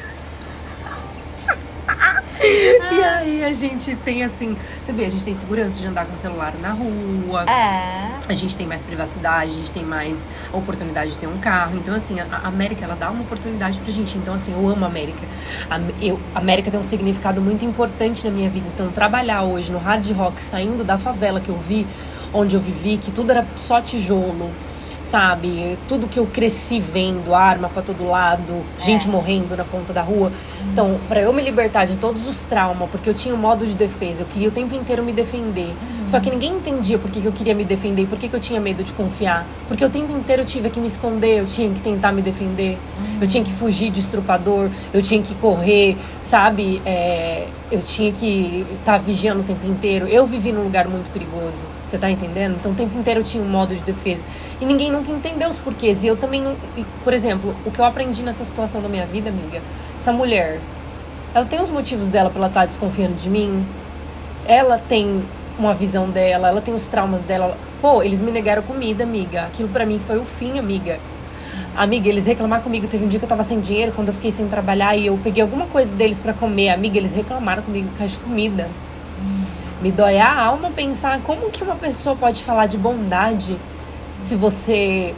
aí a gente tem assim, você vê, a gente tem segurança de andar com o celular na rua. É. A gente tem mais privacidade, a gente tem mais oportunidade de ter um carro. Então, assim, a a América, ela dá uma oportunidade pra gente. Então, assim, eu amo a América. A, eu, a América tem um significado muito importante na minha vida. Então, trabalhar hoje no hard rock, saindo da favela que eu vi, onde eu vivi, que tudo era só tijolo, sabe? Tudo que eu cresci vendo, arma pra todo lado, gente morrendo na ponta da rua. Então, pra eu me libertar de todos os traumas, porque eu tinha um modo de defesa, eu queria o tempo inteiro me defender. Só que ninguém entendia por que, que eu queria me defender, por que, que eu tinha medo de confiar. Porque o tempo inteiro eu tive que me esconder, eu tinha que tentar me defender, eu tinha que fugir de estrupador, eu tinha que correr, sabe? É, eu tinha que estar vigiando o tempo inteiro. Eu vivi num lugar muito perigoso. Você tá entendendo? Então o tempo inteiro eu tinha um modo de defesa. E ninguém nunca entendeu os porquês. E eu também não. e, Por exemplo, o que eu aprendi nessa situação da minha vida, amiga, essa mulher, ela tem os motivos dela pra ela estar desconfiando de mim. Ela tem uma visão dela, ela tem os traumas dela. Pô, eles me negaram comida, amiga. Aquilo pra mim foi o fim, amiga. Amiga, eles reclamaram comigo. Teve um dia que eu tava sem dinheiro, quando eu fiquei sem trabalhar e eu peguei alguma coisa deles pra comer. Amiga, eles reclamaram comigo causa de comida. Me dói a alma pensar como que uma pessoa pode falar de bondade se você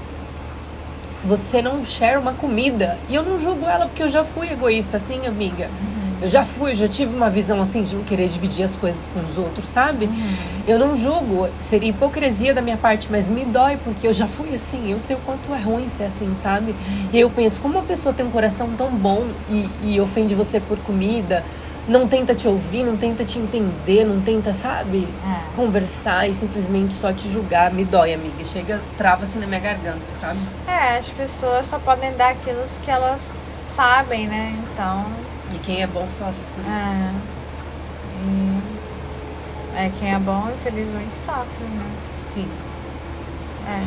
se você não share uma comida. E eu não julgo ela porque eu já fui egoísta assim, amiga. Eu já fui, eu já tive uma visão assim de não querer dividir as coisas com os outros, sabe? Eu não julgo, seria hipocrisia da minha parte, mas me dói porque eu já fui assim. Eu sei o quanto é ruim ser assim, sabe? E eu penso, como uma pessoa tem um coração tão bom e, e ofende você por comida, não tenta te ouvir, não tenta te entender, não tenta, sabe? É. Conversar e simplesmente só te julgar, me dói, amiga. Chega, trava assim na minha garganta, sabe? É, as pessoas só podem dar aquilo que elas sabem, né? Então. E quem é bom sofre por isso. É. E- É, quem é bom, infelizmente, sofre, né? Sim. É.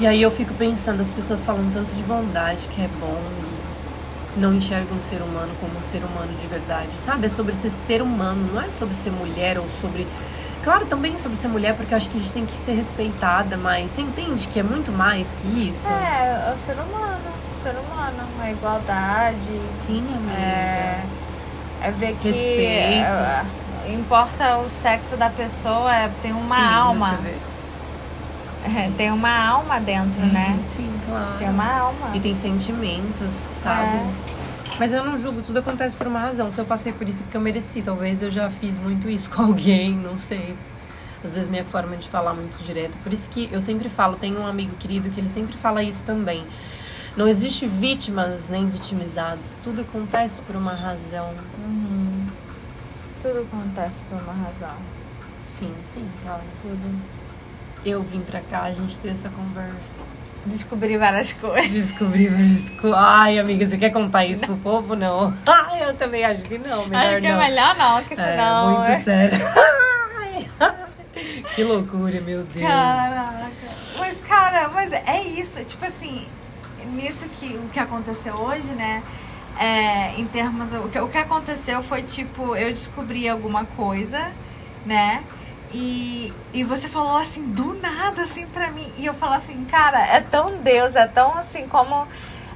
E aí eu fico pensando, as pessoas falam tanto de bondade que é bom e não enxergam o ser humano como um ser humano de verdade, sabe? É sobre ser ser humano, não é sobre ser mulher ou sobre. Claro, também sobre ser mulher, porque eu acho que a gente tem que ser respeitada, mas você entende que é muito mais que isso? É, é o ser humano. O ser humano. A igualdade. Sim, amiga. É, é ver que. Respeito. é, importa o sexo da pessoa, é, tem uma lindo, alma. É, tem uma alma dentro, né? Uhum, Sim, claro. Tem uma alma. E tem sentimentos, sabe? É. Mas eu não julgo, tudo acontece por uma razão. Se eu passei por isso é porque eu mereci. Talvez eu já fiz muito isso com alguém, não sei. Às vezes minha forma de falar muito direto. Por isso que eu sempre falo, tenho um amigo querido que ele sempre fala isso também. Não existe vítimas nem vitimizados. Tudo acontece por uma razão. Uhum. Tudo acontece por uma razão. Sim, sim, claro. Tudo. Eu vim pra cá, a gente ter essa conversa. Descobrir várias coisas. Descobri várias coisas. Ai, amiga, você quer contar isso pro povo? Não. Ai, eu também acho que não. Melhor Acho que é não. melhor não, que É, senão. muito é- sério. Que loucura, meu Deus. Caraca. Mas, cara, mas é isso. Tipo assim, nisso que o que aconteceu hoje, né? É, em termos. O que, o que aconteceu foi tipo, eu descobri alguma coisa, né? E, e você falou assim, do nada, assim, pra mim. E eu falo assim, cara, é tão Deus, é tão assim como.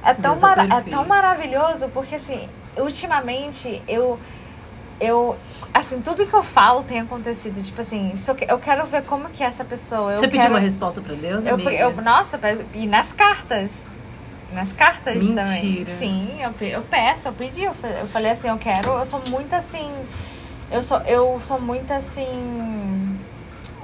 É tão, Deus é é tão maravilhoso, porque assim, ultimamente eu eu, assim, tudo que eu falo tem acontecido. Tipo assim, eu, que- eu quero ver como que é essa pessoa. Eu Você pediu quero, uma resposta pra Deus, eu, amiga? eu, Nossa, e nas cartas. nas cartas Mentira. também. Sim, eu, eu peço, eu pedi, eu, eu falei assim, eu quero, eu sou muito assim. Eu sou, eu sou muito assim.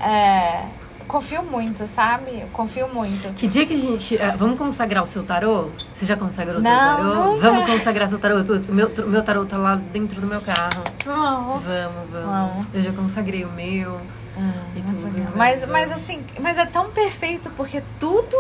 É, confio muito, sabe? Eu confio muito. Que dia que a gente. ah, vamos consagrar o seu tarô? Você já consagrou o seu tarô? nunca. Vamos consagrar seu tarô. Meu, meu tarô tá lá dentro do meu carro. Não. Vamos, vamos. Vamos. Eu já consagrei o meu. E Nossa, tudo, mas mas, mas assim, mas é tão perfeito porque tudo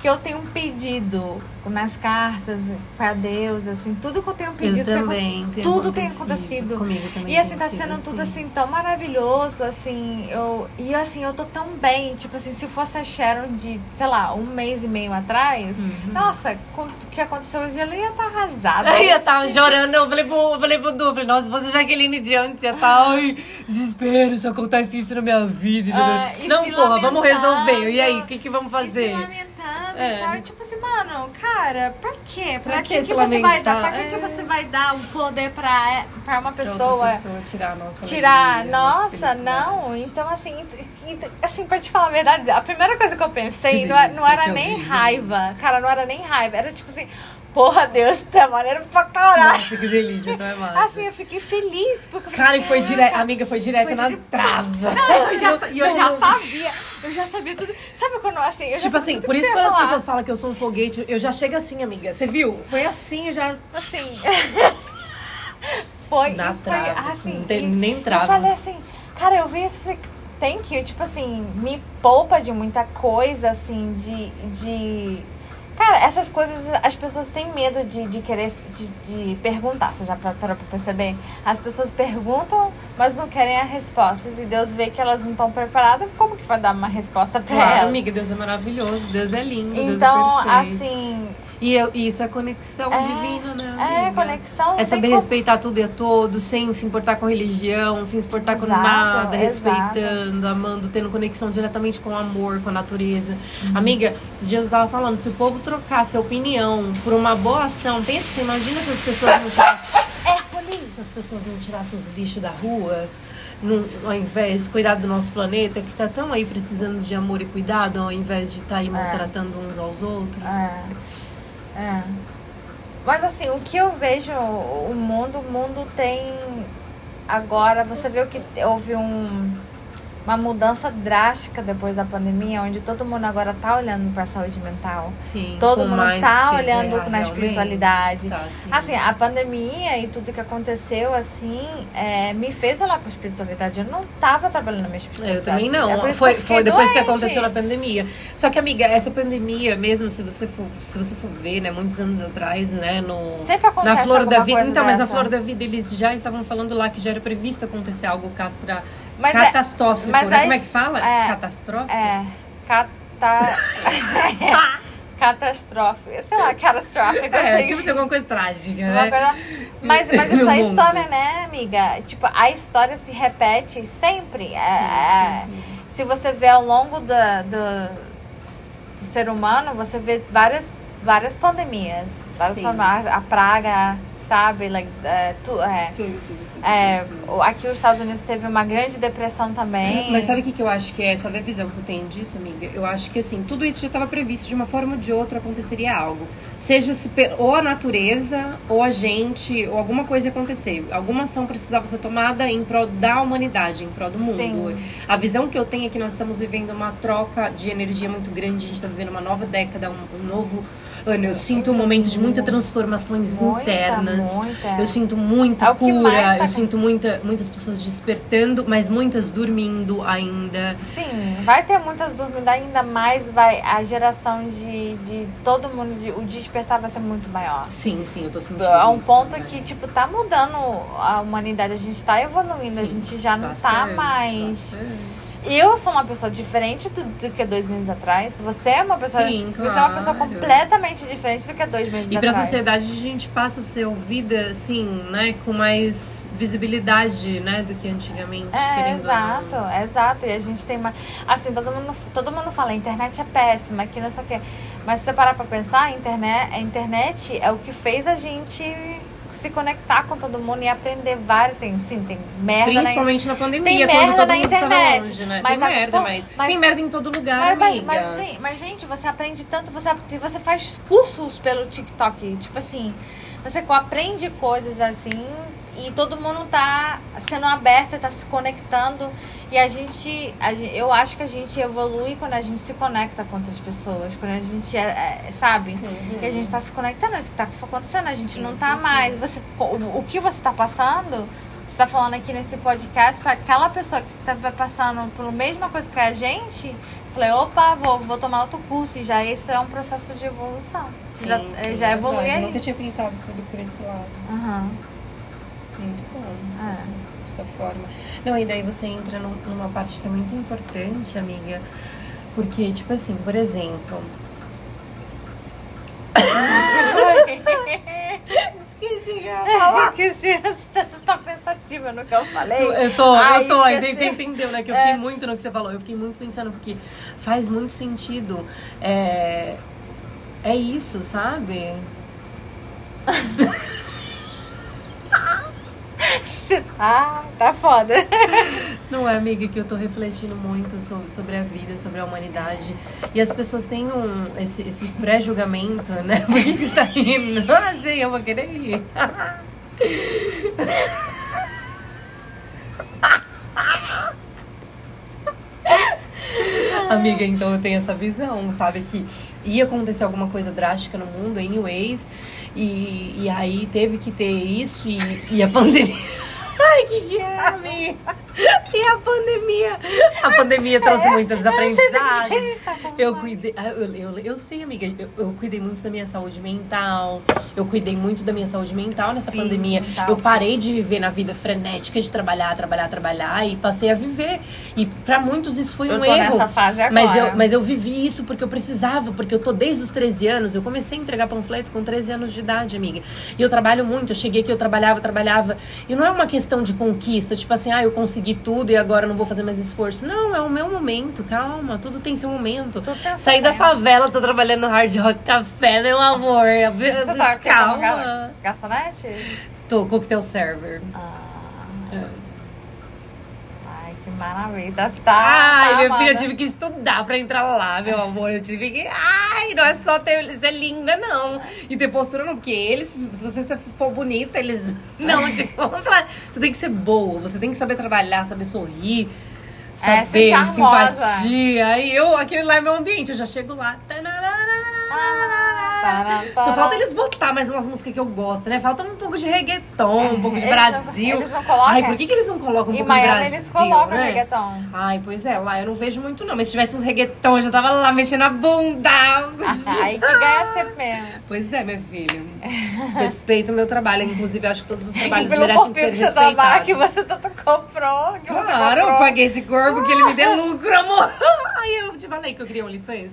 que eu tenho pedido nas cartas pra Deus, assim, tudo que eu tenho pedido Eu tem tudo tem acontecido. Comigo também. E assim, tá sendo tudo assim tão maravilhoso, assim, eu. E assim, eu tô tão bem. Tipo assim, se fosse a Sharon de, sei lá, um mês e meio atrás, Uhum. nossa, com o que aconteceu hoje, ela ia estar arrasada. Aí eu tava chorando, eu falei pro, eu falei pro Du, falei, nossa, se fosse Jaqueline de antes, ia tá, ai, desespero, se acontece isso na minha vida. Ah, não, porra, vamos resolver. E aí, o que, que vamos E se fazer? lamentando É. e tal. E, Tipo assim, mano, cara, pra quê? Pra, Pra que, que que você vai dar? Pra que, que É. você vai dar o poder pra, pra uma Pra pessoa? outra pessoa tirar a nossa Tirar, alegria, nossa nossa, não. Então, assim, assim, pra te falar a verdade, a primeira coisa que eu pensei Que não, é- não era nem raiva. Cara, não era nem raiva. Era tipo assim, porra, Deus, tá maneiro pra caralho. Nossa, que delícia, não é massa? Assim, eu fiquei feliz. Porque eu Cara, e foi "Caraca, direto, amiga, foi direto Foi na dire- trava. eu já, e eu Não, já não. sabia, eu já sabia tudo. Sabe quando assim, eu já Tipo assim, por isso que quando as pessoas falam que eu sou um foguete, eu já chego assim, amiga. Você viu? Foi assim, já Assim. foi. na foi, trava. assim, assim, não tem nem Eu trava. falei assim, cara, eu vi isso e falei, thank you. Tipo assim, me poupa de muita coisa, assim, de. de... Cara, essas coisas as pessoas têm medo de, de querer de, de perguntar. Você já parou pra perceber? As pessoas perguntam, mas não querem as respostas. E Deus vê que elas não estão preparadas. Como que vai dar uma resposta pra Claro, elas? amiga, Deus é maravilhoso, Deus é lindo, Deus Então, é perfeito. assim, E, eu- e isso é conexão É, divina, né? é amiga? conexão. É saber como- respeitar tudo e a todos, sem se importar com religião, sem se importar com Exato, nada, exato. respeitando, amando, tendo conexão diretamente com o amor, com a natureza. Uhum. Amiga, esses dias eu tava falando, se o povo trocasse opinião por uma boa ação, pensa, assim, imagina se as pessoas não tirassem, Hércules! se as pessoas não tirassem os lixos da rua. não- ao invés de cuidar do nosso planeta, que está tão aí precisando de amor e cuidado, ao invés de estar aí maltratando uns aos outros. É. É. Mas assim, o que eu vejo, o mundo, o mundo tem agora, você viu que houve um, uma mudança drástica depois da pandemia, onde todo mundo agora tá olhando pra saúde mental. Sim, Todo mundo tá que olhando na espiritualidade. Tá, sim. Assim, a pandemia e tudo que aconteceu, assim, é, me fez olhar pra espiritualidade. Eu não tava trabalhando na minha espiritualidade. Eu também não. É foi que foi depois que doente. aconteceu a pandemia. Só que, amiga, essa pandemia, mesmo se você for, se você for ver, né, muitos anos atrás, né, no. Sempre acontece na flor da vida. Então, mas na dessa. flor da vida eles já estavam falando lá que já era previsto acontecer algo castra... Mas é- catastrófico, mas né? Como é que fala? é, Catastrófico? É. Cata... Catastrófico. Sei lá, catastrófico. É, assim. tipo assim, alguma coisa trágica, né? coisa- Mas, mas isso é história, né, amiga? Tipo, a história se repete sempre. É- é- Sim, sim, sim. Se você vê ao longo da- do, do ser humano, você vê várias, várias pandemias. Várias Sim. pandemias. A praga, sabe? Like, é, tu, é, tudo, tudo, é, aqui os Estados Unidos teve uma grande depressão também. Mas sabe o que, que eu acho que é? Sabe a visão que eu tenho disso, amiga? Eu acho que assim, tudo isso já estava previsto de uma forma ou de outra aconteceria algo. Seja se ou a natureza, ou a gente, ou alguma coisa ia acontecer. Alguma ação precisava ser tomada em prol da humanidade, em prol do mundo. Sim. A visão que eu tenho é que nós estamos vivendo uma troca de energia muito grande, a gente está vivendo uma nova década, um, um novo ano. Eu sinto um momento de muitas transformações Muita, internas. muita. Eu sinto muita É cura, eu sinto muita, muitas pessoas despertando, mas muitas dormindo ainda. Sim, vai ter muitas dormindo ainda mais, vai a geração de, de todo mundo, de- o despertar vai ser muito maior. Sim, sim, eu tô sentindo A um isso, ponto né? que, tipo, tá mudando a humanidade, a gente tá evoluindo, a Sim, gente já não tá bastante, mais. bastante. Eu sou uma pessoa diferente do, do que dois meses atrás. Você é uma pessoa. Sim, Você é uma pessoa claro. completamente diferente do que dois meses E pra atrás. sociedade a gente passa a ser ouvida, assim, né, com mais visibilidade, né, do que antigamente, É, exato, exato. E a gente tem uma. Assim, todo mundo, todo mundo fala, a internet é péssima, que não sei o quê. Mas se você parar pra pensar, a internet, a internet é o que fez a gente se conectar com todo mundo e aprender vários. Tem, sim, tem merda. Principalmente na, na pandemia, tem quando todo mundo internet, longe, né? Mas tem merda, mas, mas- tem merda em todo lugar, Mas, mas, amiga. mas, gente, mas, gente, você aprende tanto, você, você faz cursos pelo TikTok. Tipo assim, você aprende coisas assim e todo mundo tá sendo aberto, tá se conectando. E a gente, a gen- eu acho que a gente evolui quando a gente se conecta com outras pessoas. Quando a gente é, é, sabe? Uhum. E a gente tá se conectando, é isso que tá acontecendo. A gente Sim, não tá sim, mais. sim. Você, o, o que você tá passando, você tá falando aqui nesse podcast para aquela pessoa que tá passando pela mesma coisa que a gente. Falei, opa, vou, vou tomar outro curso. E já isso é um processo de evolução. Você já, Sim, eh, sim, já é evolui verdade. Eu nunca tinha pensado por esse lado. Aham. Muito bom. É. Forma. Não, e daí você entra num- numa parte que é muito importante, amiga. Porque, tipo assim, por exemplo. Esqueci que eu ia falar. que se você tá pensativa no que eu falei. Eu tô, Ai, eu tô, esqueci. você entendeu, né? Que eu É. fiquei muito no que você falou. Eu fiquei muito pensando, porque faz muito sentido. É, é isso, sabe? Ah, tá foda. Não é, amiga, que eu tô refletindo muito so- sobre a vida, sobre a humanidade. E as pessoas têm um, esse, esse pré-julgamento, né? Por que você tá rindo? Ah, sim, eu vou querer rir. Amiga, então eu tenho essa visão, sabe? Que ia acontecer alguma coisa drástica no mundo, anyways. E, e aí teve que ter isso e, e a pandemia. Ai, que que é, amiga? E a pandemia? A pandemia trouxe muitas aprendizagens. tá Eu cuidei, ah, eu, eu, eu sei, amiga, eu, eu cuidei muito da minha saúde mental. Eu cuidei muito da minha saúde mental nessa Sim, pandemia. mental, eu sim. parei de viver na vida frenética de trabalhar, trabalhar, trabalhar e passei a viver. E pra muitos isso foi Eu um tô erro. nessa fase agora. Mas eu, mas eu vivi isso porque eu precisava, porque eu tô desde os 13 anos. Eu comecei a entregar panfleto com 13 anos de idade, amiga. E eu trabalho muito. Eu cheguei aqui, eu trabalhava, trabalhava. E não é uma questão de conquista, tipo assim, ah, eu consegui tudo e agora não vou fazer mais esforço. Não, é o meu momento, calma. Tudo tem seu momento. Saí da favela, tô trabalhando no Hard Rock Café, meu amor. Você tá calma. gar- garçonete? Tô coquetel server. Ah, É. maravilha. Tá, Ai, tá, minha mana. filha, eu tive que estudar pra entrar lá, meu amor. Eu tive que. Ai, não é só ter, ser linda, não. E ter postura, não. Porque eles, se você for bonita, eles não te contratam. Você tem que ser boa, você tem que saber trabalhar, saber sorrir. É, ser Saber, charmosa. simpatia. Aí eu, aquele lá é meu ambiente, eu já chego lá. Tará, Só falta eles botar mais umas músicas que eu gosto, né? Falta um pouco de reggaeton, um pouco de Eles não- Brasil. eles não colocam? Ai, por que, que eles não colocam um pouco de Miami Brasil? eles colocam né? reggaeton. Ai, pois é, lá eu não vejo muito não. Mas se tivesse uns reggaeton, eu já tava lá mexendo a bunda. Aí que ganha tempo mesmo. Pois é, meu filho. Respeito o meu trabalho. Inclusive, eu acho que todos os trabalhos Pelo merecem ser que você trabalha, que respeitados. você tanto comprou. Que você Claro, eu comprou. paguei esse corpo que ele me deu lucro, amor. Aí eu te falei que eu queria OnlyFans.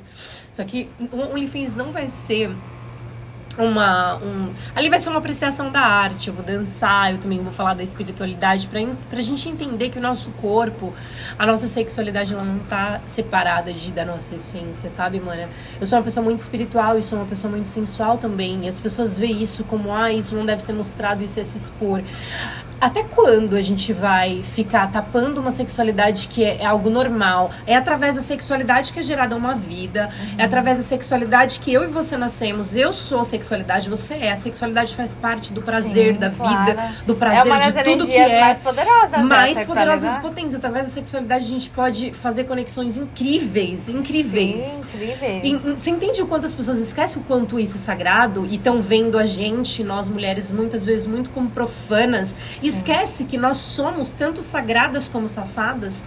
Só que o OnlyFans não vai ser uma. Um... Ali vai ser uma apreciação da arte. Eu vou dançar, eu também vou falar da espiritualidade, pra, en- pra gente entender que o nosso corpo, a nossa sexualidade, ela não tá separada de, da nossa essência, sabe, mana? Eu sou uma pessoa muito espiritual e sou uma pessoa muito sensual também. E as pessoas veem isso como, ah, isso não deve ser mostrado, isso é se expor. Até quando a gente vai ficar tapando uma sexualidade que é, é algo normal? É através da sexualidade que é gerada uma vida, é através da sexualidade que eu e você nascemos. Eu sou a sexualidade, você é. A sexualidade faz parte do prazer Sim, da claro. vida, do É prazer uma de tudo que é mais poderosas. né, mais poderosas e potentes. Através da sexualidade a gente pode fazer conexões incríveis, incríveis. Sim, incríveis. E, você entende o quanto as pessoas esquecem o quanto isso é sagrado e estão vendo a gente, nós mulheres, muitas vezes muito como profanas. Esquece que nós somos tanto sagradas como safadas.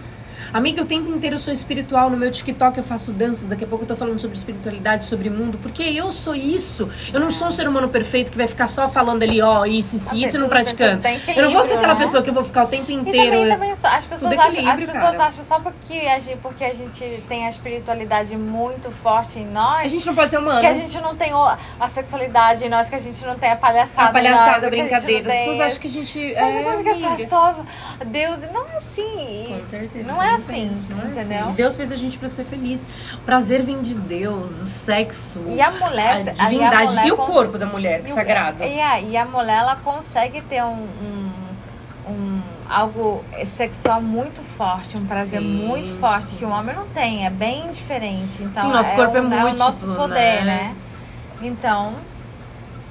Amiga, o tempo inteiro eu sou espiritual. No meu TikTok eu faço danças. Daqui a pouco eu tô falando sobre espiritualidade, sobre mundo. Porque eu sou isso. Eu não sou um ser humano perfeito que vai ficar só falando ali, ó, isso, isso, isso e não tudo- praticando. tem Eu não vou ser aquela né? pessoa que eu vou ficar o tempo E inteiro. também, também só- as pessoas, acham, as pessoas acham só porque a, gente, porque a gente tem a espiritualidade muito forte em nós, A gente não pode ser humano. que a gente não tem a sexualidade em nós, que a gente não tem a palhaçada A palhaçada, nós, a brincadeira. As pessoas acham que a gente. As pessoas É, acham que é só Deus. E não é assim. Com E, certeza. Não é Eu assim, penso, é entendeu? assim. Deus fez a gente pra ser feliz. O prazer vem de Deus, o sexo, E a mulher, a e a divindade mulher e o corpo da mulher, que E o- sagrado. E a, e a mulher, ela consegue ter um, um, um- algo sexual muito forte, um prazer Sim, muito forte, sim. que o homem não tem, é bem diferente. Então, Sim, nosso corpo é o, o nosso múltiplo, poder, né? né? Então,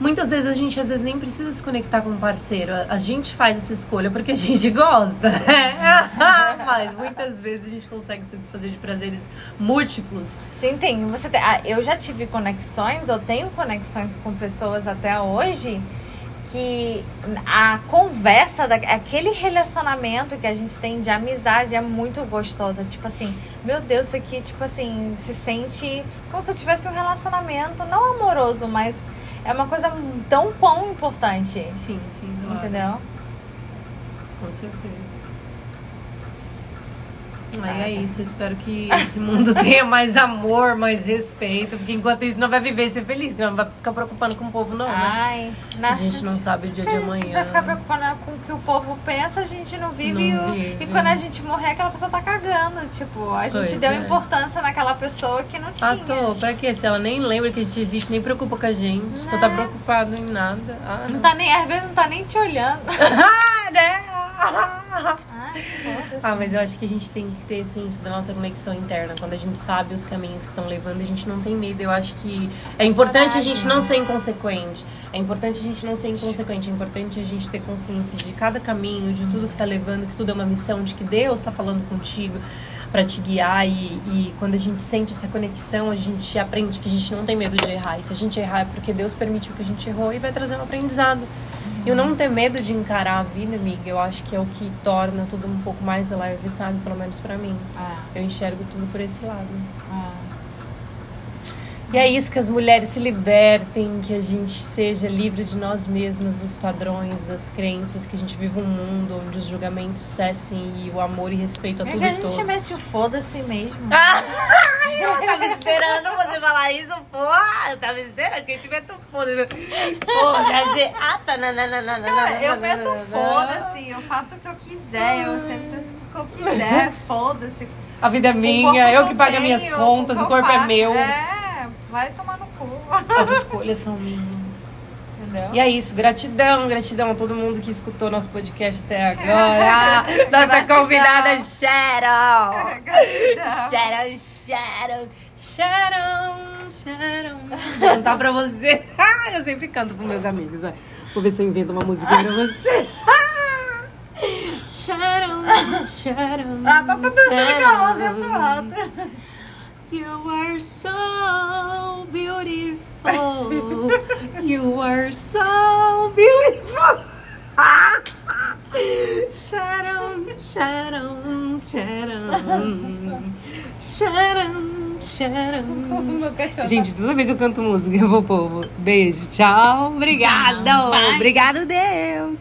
Muitas vezes a gente às vezes nem precisa se conectar com um parceiro. A a gente faz essa escolha porque a gente gosta, né? Mas muitas vezes a gente consegue se desfazer de prazeres múltiplos. sim, tem. Você tem, ah, eu já tive conexões, eu tenho conexões com pessoas até hoje que a conversa, da- aquele relacionamento que a gente tem de amizade é muito gostosa. Tipo assim, meu Deus, isso aqui, tipo assim, se sente como se eu tivesse um relacionamento, não amoroso, mas é uma coisa tão quão importante. Sim, sim, claro. Entendeu? Com certeza. Aí é isso, eu espero que esse mundo tenha mais amor, mais respeito, porque enquanto isso não vai viver e ser feliz, não vai ficar preocupando com o povo, não, né? Ai, na- A gente não sabe o dia de A gente vai amanhã. ficar preocupado com o que o povo pensa, a gente não vive. Não vive. E quando a gente morrer, aquela pessoa tá cagando. Tipo, a gente Pois deu é. importância naquela pessoa que não tinha. À toa, pra quê? Se ela nem lembra que a gente existe, nem preocupa com a gente, só tá Né? preocupado em nada. Ah, Não tá nem, às vezes não tá nem te olhando. Ah, né? Ai. Ah, mas eu acho que a gente tem que ter ciência da nossa conexão interna. Quando a gente sabe os caminhos que estão levando, a gente não tem medo. Eu acho que é importante a gente não ser inconsequente. É importante a gente não ser inconsequente. É importante a gente ter consciência de cada caminho, de tudo que tá levando, que tudo é uma missão, de que Deus tá falando contigo para te guiar. E, e quando a gente sente essa conexão, a gente aprende que a gente não tem medo de errar. E se a gente errar é porque Deus permitiu que a gente errou e vai trazer um aprendizado. E o não ter medo de encarar a vida, amiga, eu acho que é o que torna tudo um pouco mais leve, sabe? Pelo menos pra mim. Ah, Eu enxergo tudo por esse lado. ah. E é isso que as mulheres se libertem, que a gente seja livre de nós mesmas, dos padrões, das crenças, que a gente viva um mundo onde os julgamentos cessem e o amor e respeito a É tudo que a gente mete o foda-se mesmo. Ah, eu tava esperando você falar isso. Eu tava esperando que a gente meta o foda-se. Foda-se. Ah, tá, não, Cara, eu meto não. foda-se, eu faço o que eu quiser, eu sempre penso o que eu quiser, foda-se. A vida é O minha, eu que pago as minhas contas, o corpo é meu. É, vai tomar no cu. As escolhas são minhas. Entendeu? E é isso, gratidão, gratidão a todo mundo que escutou nosso podcast até agora. Nossa Gratidão. convidada Sharon. Gratidão. Sharon, Sharon, Sharon, Sharon. Vou cantar pra você. Eu sempre canto pros meus amigos, vai. Vou ver se eu invento uma música pra você. Sharon, Sharon. Ah, tá tudo dançando com a música pro alto. You are so beautiful. You are so beautiful. Sharon, Sharon, Sharon. Sharon, Sharon. Gente, toda vez eu canto música, eu vou povo. Beijo, tchau, obrigado. Tchau. Obrigado, Deus.